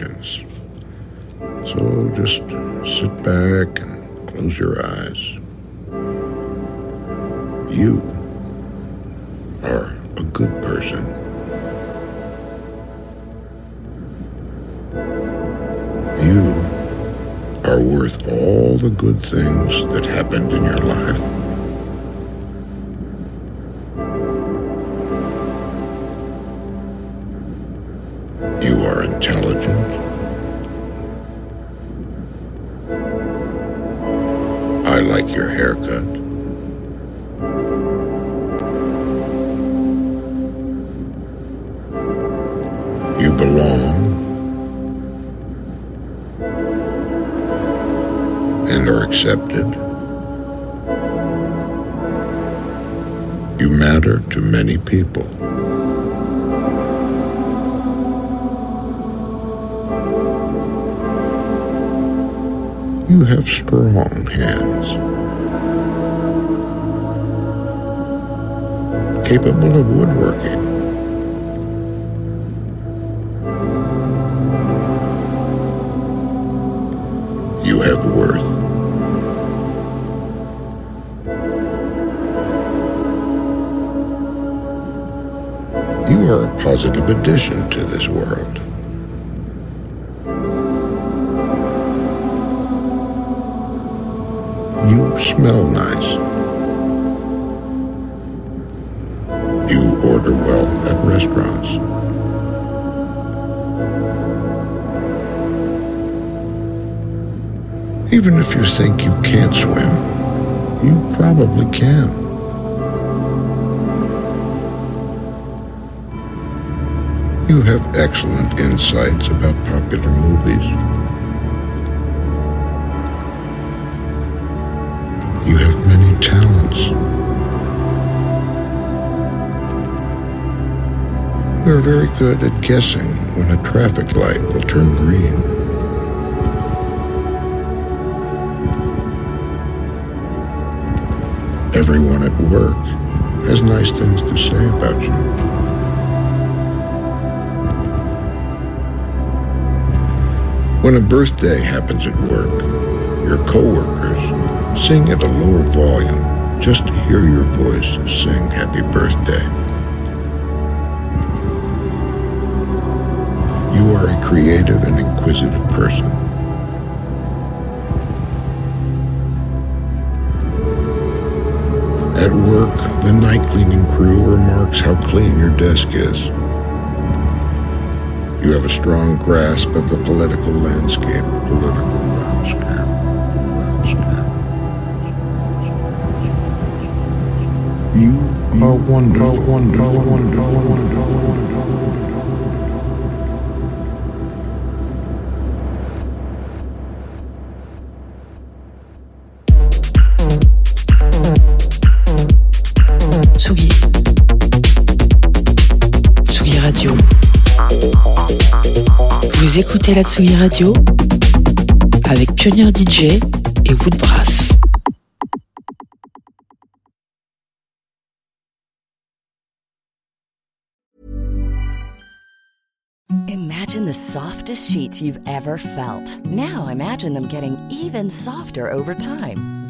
Affirmations. So just sit back and close your eyes. Have strong hands. Capable of woodworking. You have worth. You are a positive addition to this world. Smell nice. You order well at restaurants. Even if you think you can't swim, you probably can. You have excellent insights about popular movies. You're very good at guessing when a traffic light will turn green. Everyone at work has nice things to say about you. When a birthday happens at work, your coworkers sing at a lower volume just to hear your voice sing happy birthday. Creative and inquisitive person. At work, the night cleaning crew remarks how clean your desk is. You have a strong grasp of the political landscape. Political landscape. You are wonderful, wonderful, wonderful, wonderful, wonderful. Écoutez la Tsugi Radio avec Pionnier DJ et Woodbrass. Imagine the softest sheets you've ever felt. Now imagine them getting even softer over time.